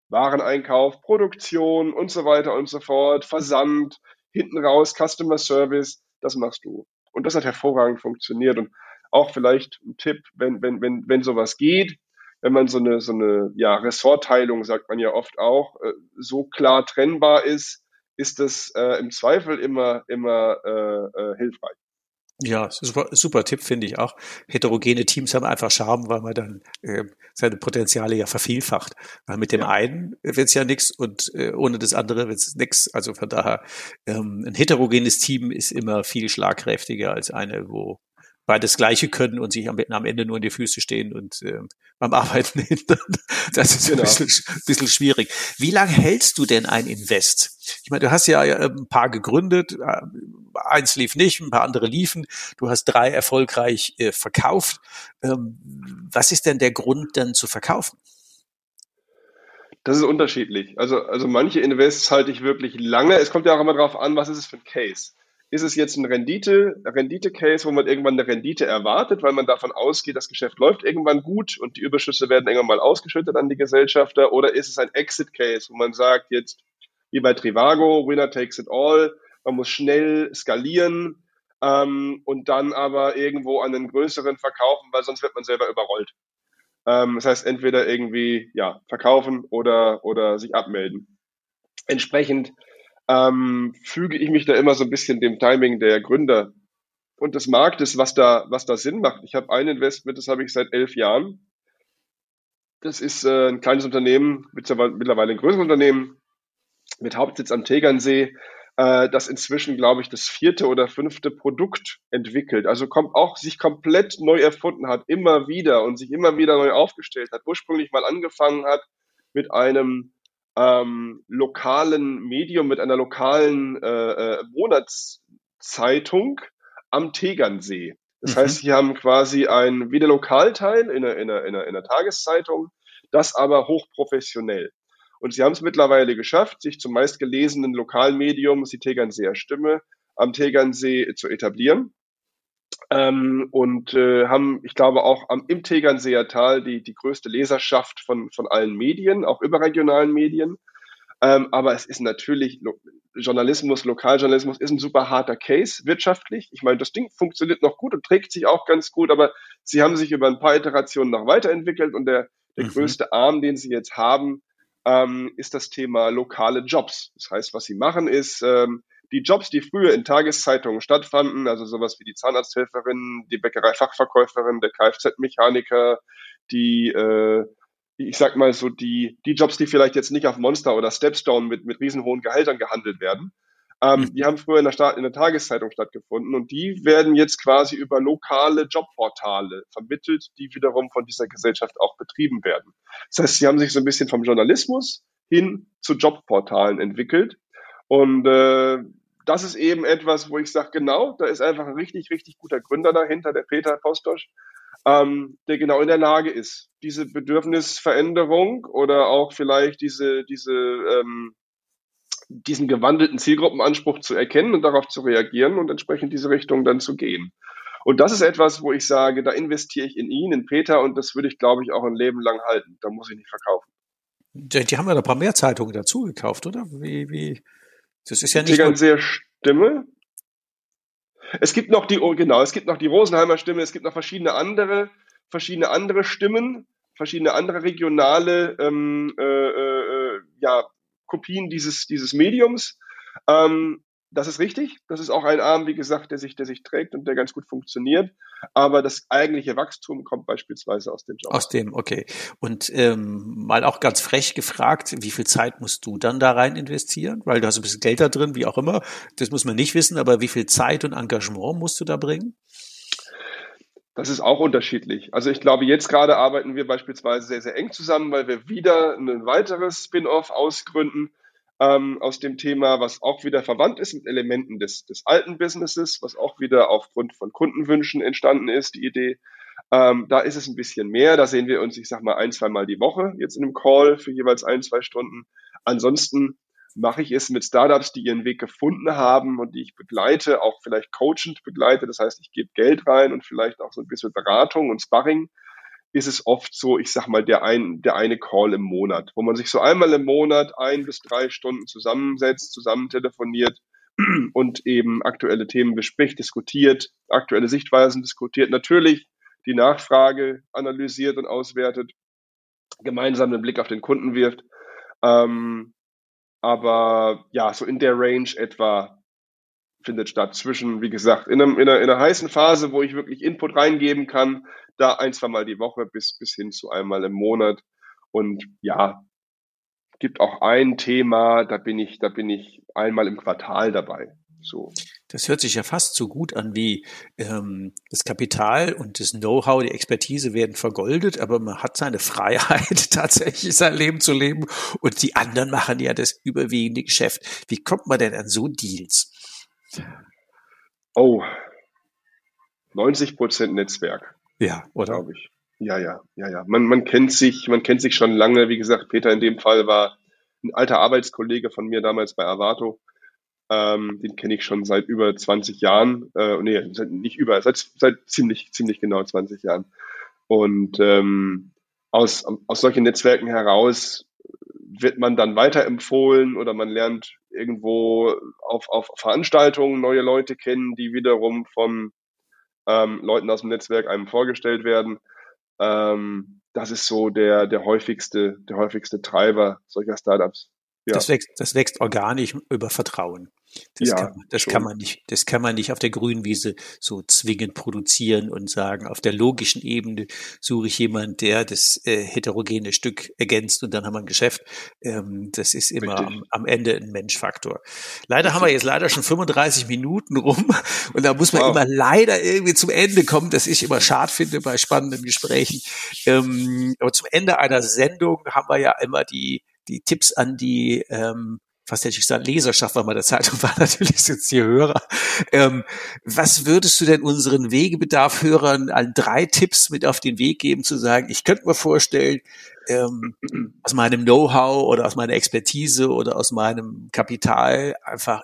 Wareneinkauf, Produktion und so weiter und so fort, Versand, hinten raus, Customer Service, das machst du. Und das hat hervorragend funktioniert. Und auch vielleicht ein Tipp, wenn, wenn, wenn, wenn sowas geht, wenn man so eine, so eine ja, Ressortteilung, sagt man ja oft auch, äh, so klar trennbar ist, ist das äh, im Zweifel immer, immer äh, äh, hilfreich. Ja, super, super Tipp finde ich auch. Heterogene Teams haben einfach Charme, weil man dann äh, seine Potenziale ja vervielfacht. Weil mit dem ja. einen wird's ja nichts und äh, ohne das andere wird's nix. Also von daher, ähm, ein heterogenes Team ist immer viel schlagkräftiger als eine, wo beide das Gleiche können und sich am, am, Ende nur in die Füße stehen und äh, beim Arbeiten hindern. Das ist genau. ein bisschen, bisschen schwierig. Wie lange hältst du denn ein Invest? Ich meine, du hast ja ein paar gegründet, äh, eins lief nicht, ein paar andere liefen. Du hast drei erfolgreich äh, verkauft. Ähm, was ist denn der Grund, dann zu verkaufen? Das ist unterschiedlich. Also, also manche Invests halte ich wirklich lange. Es kommt ja auch immer darauf an, was ist es für ein Case ist es jetzt ein Rendite, Rendite-Case, wo man irgendwann eine Rendite erwartet, weil man davon ausgeht, das Geschäft läuft irgendwann gut und die Überschüsse werden irgendwann mal ausgeschüttet an die Gesellschafter, oder ist es ein Exit-Case, wo man sagt, jetzt wie bei Trivago, Winner takes it all, man muss schnell skalieren ähm, und dann aber irgendwo an einen größeren verkaufen, weil sonst wird man selber überrollt. Ähm, das heißt, entweder irgendwie ja verkaufen oder, oder sich abmelden. Entsprechend ähm, füge ich mich da immer so ein bisschen dem Timing der Gründer und des Marktes, was da, was da Sinn macht. Ich habe ein Investment, das habe ich seit elf Jahren. Das ist äh, ein kleines Unternehmen, mittlerweile ein größeres Unternehmen mit Hauptsitz am Tegernsee, äh, das inzwischen, glaube ich, das vierte oder fünfte Produkt entwickelt. Also kommt auch sich komplett neu erfunden hat, immer wieder und sich immer wieder neu aufgestellt hat. Ursprünglich mal angefangen hat mit einem ähm, lokalen Medium, mit einer lokalen äh, äh, Monatszeitung am Tegernsee. Das mhm. heißt, sie haben quasi ein, wie der Lokalteil in einer, in, einer, in, einer, in einer Tageszeitung, das aber hochprofessionell. Und sie haben es mittlerweile geschafft, sich zum meistgelesenen Lokalmedium, die Tegernseer Stimme, am Tegernsee zu etablieren. Ähm, und äh, haben, ich glaube, auch am, im Tegernseer Tal die, die größte Leserschaft von, von allen Medien, auch überregionalen Medien. Ähm, aber es ist natürlich, Lo Journalismus, Lokaljournalismus ist ein super harter Case wirtschaftlich. Ich meine, das Ding funktioniert noch gut und trägt sich auch ganz gut, aber sie haben sich über ein paar Iterationen noch weiterentwickelt und der, der mhm. größte Arm, den sie jetzt haben, ähm, ist das Thema lokale Jobs. Das heißt, was sie machen ist, ähm, die Jobs, die früher in Tageszeitungen stattfanden, also sowas wie die Zahnarzthelferin, die Bäckerei-Fachverkäuferin, der Kfz-Mechaniker, die, äh, ich sag mal so, die, die Jobs, die vielleicht jetzt nicht auf Monster oder Stepstone mit, mit riesenhohen Gehältern gehandelt werden, ähm, mhm. die haben früher in der, in der Tageszeitung stattgefunden und die werden jetzt quasi über lokale Jobportale vermittelt, die wiederum von dieser Gesellschaft auch betrieben werden. Das heißt, sie haben sich so ein bisschen vom Journalismus hin zu Jobportalen entwickelt. Und äh, das ist eben etwas, wo ich sage, genau, da ist einfach ein richtig, richtig guter Gründer dahinter, der Peter Postosch, ähm, der genau in der Lage ist, diese Bedürfnisveränderung oder auch vielleicht diese, diese, ähm, diesen gewandelten Zielgruppenanspruch zu erkennen und darauf zu reagieren und entsprechend diese Richtung dann zu gehen. Und das ist etwas, wo ich sage, da investiere ich in ihn, in Peter, und das würde ich, glaube ich, auch ein Leben lang halten. Da muss ich nicht verkaufen. Die, die haben ja ein paar mehr Zeitungen dazu gekauft, oder? Wie, wie, das ist ja nicht. Die sehr Stimme. Es gibt noch die, genau, es gibt noch die Rosenheimer Stimme, es gibt noch verschiedene andere, verschiedene andere Stimmen, verschiedene andere regionale ähm, äh, äh, ja, Kopien dieses, dieses Mediums. Ähm, das ist richtig. Das ist auch ein Arm, wie gesagt, der sich, der sich trägt und der ganz gut funktioniert. Aber das eigentliche Wachstum kommt beispielsweise aus dem Job. Aus dem, okay. Und ähm, mal auch ganz frech gefragt, wie viel Zeit musst du dann da rein investieren? Weil du hast ein bisschen Geld da drin, wie auch immer. Das muss man nicht wissen, aber wie viel Zeit und Engagement musst du da bringen? Das ist auch unterschiedlich. Also ich glaube, jetzt gerade arbeiten wir beispielsweise sehr, sehr eng zusammen, weil wir wieder ein weiteres Spin-off ausgründen ähm, aus dem Thema, was auch wieder verwandt ist mit Elementen des, des alten Businesses, was auch wieder aufgrund von Kundenwünschen entstanden ist, die Idee. Ähm, da ist es ein bisschen mehr. Da sehen wir uns, ich sag mal, ein, zwei Mal die Woche jetzt in einem Call für jeweils ein, zwei Stunden. Ansonsten mache ich es mit Startups, die ihren Weg gefunden haben und die ich begleite, auch vielleicht coachend begleite. Das heißt, ich gebe Geld rein und vielleicht auch so ein bisschen Beratung und Sparring ist es oft so, ich sag mal, der, ein, der eine Call im Monat, wo man sich so einmal im Monat ein bis drei Stunden zusammensetzt, zusammen telefoniert und eben aktuelle Themen bespricht, diskutiert, aktuelle Sichtweisen diskutiert, natürlich die Nachfrage analysiert und auswertet gemeinsam einen Blick auf den Kunden wirft. Ähm, aber ja, so in der Range etwa findet statt zwischen, wie gesagt, in, einem, in, einer, in einer heißen Phase, wo ich wirklich Input reingeben kann, da ein, zwei Mal die Woche bis, bis hin zu einmal im Monat. Und ja, gibt auch ein Thema, da bin ich, da bin ich einmal im Quartal dabei. So. Das hört sich ja fast so gut an wie ähm, das Kapital und das Know-how, die Expertise werden vergoldet, aber man hat seine Freiheit, tatsächlich sein Leben zu leben und die anderen machen ja das überwiegende Geschäft. Wie kommt man denn an so Deals? Oh, 90 Prozent Netzwerk. Ja, oder? Glaube ich. Ja, ja, ja, ja. Man, man kennt sich, man kennt sich schon lange. Wie gesagt, Peter in dem Fall war ein alter Arbeitskollege von mir damals bei Avato. Ähm, den kenne ich schon seit über 20 Jahren. Äh, nee, nicht über, seit, seit ziemlich, ziemlich genau 20 Jahren. Und ähm, aus, aus solchen Netzwerken heraus wird man dann weiterempfohlen oder man lernt irgendwo auf, auf Veranstaltungen neue Leute kennen, die wiederum von ähm, Leuten aus dem Netzwerk einem vorgestellt werden. Ähm, das ist so der, der häufigste, der häufigste Treiber solcher Startups. Ja. Das, wächst, das wächst organisch über Vertrauen. Das, ja, kann, das kann man nicht, das kann man nicht auf der Grünwiese so zwingend produzieren und sagen, auf der logischen Ebene suche ich jemanden, der das äh, heterogene Stück ergänzt und dann haben wir ein Geschäft. Ähm, das ist immer am, am, Ende ein Menschfaktor. Leider haben wir jetzt leider schon 35 Minuten rum und da muss man wow. immer leider irgendwie zum Ende kommen, das ich immer schad finde bei spannenden Gesprächen. Ähm, aber zum Ende einer Sendung haben wir ja immer die die Tipps an die ähm, fast hätte ich gesagt, Leserschaft, man der Zeitung war, natürlich es die Hörer. Ähm, was würdest du denn unseren Wegebedarf-Hörern an drei Tipps mit auf den Weg geben, zu sagen, ich könnte mir vorstellen, ähm, aus meinem Know-how oder aus meiner Expertise oder aus meinem Kapital einfach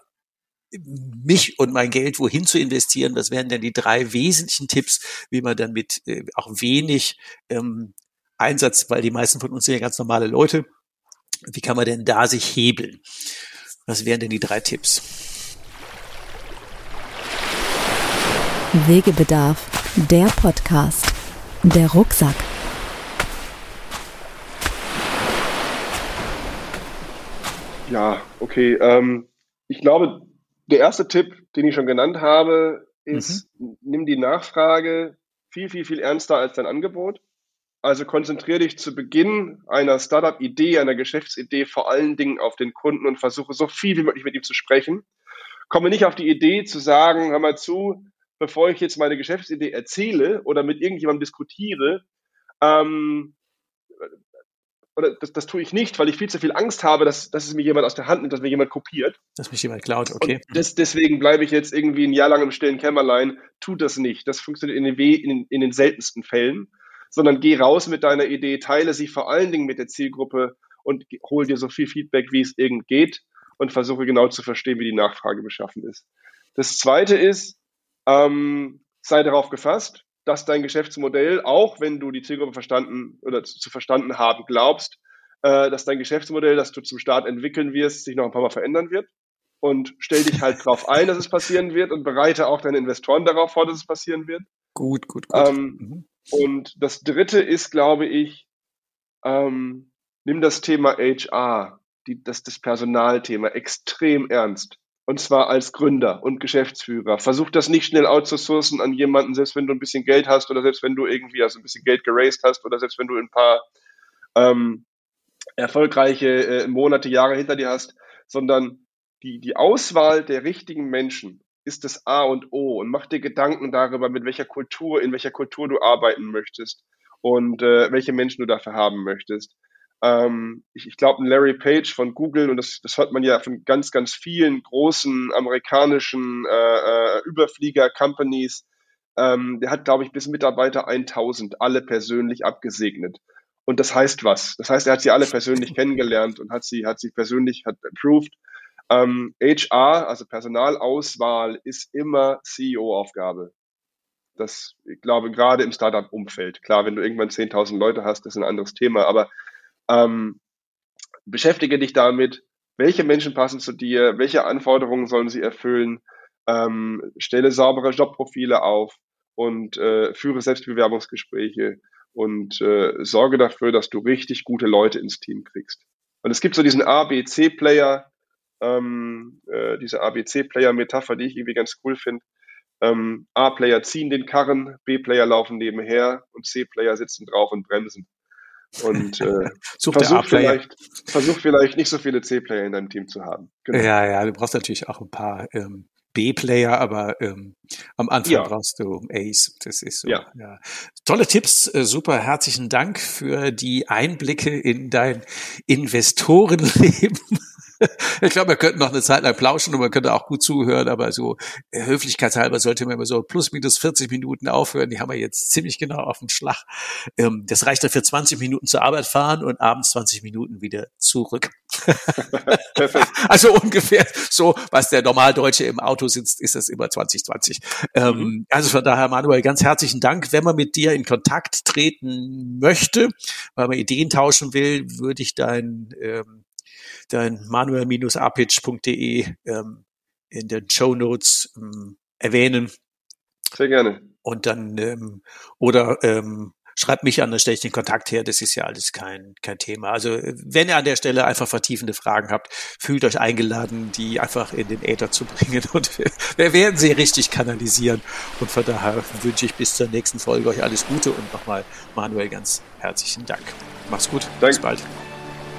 mich und mein Geld wohin zu investieren, was wären denn die drei wesentlichen Tipps, wie man dann mit äh, auch wenig ähm, Einsatz, weil die meisten von uns sind ja ganz normale Leute, wie kann man denn da sich hebeln? Was wären denn die drei Tipps? Wegebedarf, der Podcast, der Rucksack. Ja, okay. Ähm, ich glaube, der erste Tipp, den ich schon genannt habe, ist, mhm. nimm die Nachfrage viel, viel, viel ernster als dein Angebot. Also konzentriere dich zu Beginn einer Startup-Idee, einer Geschäftsidee vor allen Dingen auf den Kunden und versuche so viel wie möglich mit ihm zu sprechen. Komme nicht auf die Idee zu sagen, hör mal zu, bevor ich jetzt meine Geschäftsidee erzähle oder mit irgendjemandem diskutiere, ähm, oder das, das tue ich nicht, weil ich viel zu viel Angst habe, dass, dass es mir jemand aus der Hand nimmt, dass mir jemand kopiert. Dass mich jemand klaut, okay. Des, deswegen bleibe ich jetzt irgendwie ein Jahr lang im stillen Kämmerlein. Tut das nicht. Das funktioniert in den, in, in den seltensten Fällen sondern geh raus mit deiner Idee, teile sie vor allen Dingen mit der Zielgruppe und hol dir so viel Feedback, wie es irgend geht und versuche genau zu verstehen, wie die Nachfrage beschaffen ist. Das zweite ist, ähm, sei darauf gefasst, dass dein Geschäftsmodell, auch wenn du die Zielgruppe verstanden oder zu, zu verstanden haben glaubst, äh, dass dein Geschäftsmodell, das du zum Start entwickeln wirst, sich noch ein paar Mal verändern wird. Und stell dich halt darauf ein, dass es passieren wird und bereite auch deine Investoren darauf vor, dass es passieren wird. Gut, gut, gut. Ähm, mhm. Und das dritte ist, glaube ich, ähm, nimm das Thema HR, die, das, das Personalthema extrem ernst. Und zwar als Gründer und Geschäftsführer. Versuch das nicht schnell outzusourcen an jemanden, selbst wenn du ein bisschen Geld hast oder selbst wenn du irgendwie also ein bisschen Geld geraced hast oder selbst wenn du ein paar ähm, erfolgreiche äh, Monate, Jahre hinter dir hast, sondern die, die Auswahl der richtigen Menschen ist das A und O und mach dir Gedanken darüber, mit welcher Kultur, in welcher Kultur du arbeiten möchtest und äh, welche Menschen du dafür haben möchtest. Ähm, ich ich glaube, Larry Page von Google, und das, das hört man ja von ganz, ganz vielen großen amerikanischen äh, äh, Überflieger-Companies, ähm, der hat, glaube ich, bis Mitarbeiter 1000 alle persönlich abgesegnet. Und das heißt was? Das heißt, er hat sie alle persönlich kennengelernt und hat sie, hat sie persönlich, hat approved. Ähm, HR, also Personalauswahl, ist immer CEO-Aufgabe. Das, ich glaube, gerade im Startup-Umfeld. Klar, wenn du irgendwann 10.000 Leute hast, das ist ein anderes Thema, aber ähm, beschäftige dich damit, welche Menschen passen zu dir, welche Anforderungen sollen sie erfüllen, ähm, stelle saubere Jobprofile auf und äh, führe Selbstbewerbungsgespräche und äh, sorge dafür, dass du richtig gute Leute ins Team kriegst. Und es gibt so diesen ABC-Player, ähm, äh, diese ABC-Player-Metapher, die ich irgendwie ganz cool finde. Ähm, A-Player ziehen den Karren, B-Player laufen nebenher und C-Player sitzen drauf und bremsen. Und äh, versuch, vielleicht, versuch vielleicht nicht so viele C-Player in deinem Team zu haben. Genau. Ja, ja, du brauchst natürlich auch ein paar ähm, B-Player, aber ähm, am Anfang ja. brauchst du Ace. Das ist so. Ja. ja. Tolle Tipps, äh, super. Herzlichen Dank für die Einblicke in dein Investorenleben ich glaube, wir könnten noch eine Zeit lang plauschen und man könnte auch gut zuhören, aber so äh, höflichkeitshalber sollte man immer so plus minus 40 Minuten aufhören. Die haben wir jetzt ziemlich genau auf den Schlag. Ähm, das reicht dann für 20 Minuten zur Arbeit fahren und abends 20 Minuten wieder zurück. Perfekt. Also ungefähr so, was der Normaldeutsche im Auto sitzt, ist das immer 2020. Ähm, mhm. Also von daher, Manuel, ganz herzlichen Dank. Wenn man mit dir in Kontakt treten möchte, weil man Ideen tauschen will, würde ich dein ähm, dein manuel-apitch.de ähm, in den Show Notes ähm, erwähnen. Sehr gerne. Und dann ähm, oder ähm, schreibt mich an, dann stelle ich den Kontakt her. Das ist ja alles kein, kein Thema. Also wenn ihr an der Stelle einfach vertiefende Fragen habt, fühlt euch eingeladen, die einfach in den Äther zu bringen und wir, wir werden sie richtig kanalisieren. Und von daher wünsche ich bis zur nächsten Folge euch alles Gute und nochmal Manuel ganz herzlichen Dank. Mach's gut. Danke. Bis bald.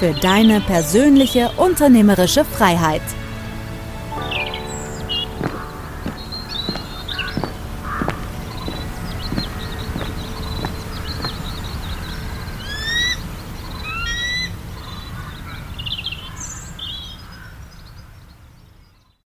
für deine persönliche unternehmerische Freiheit.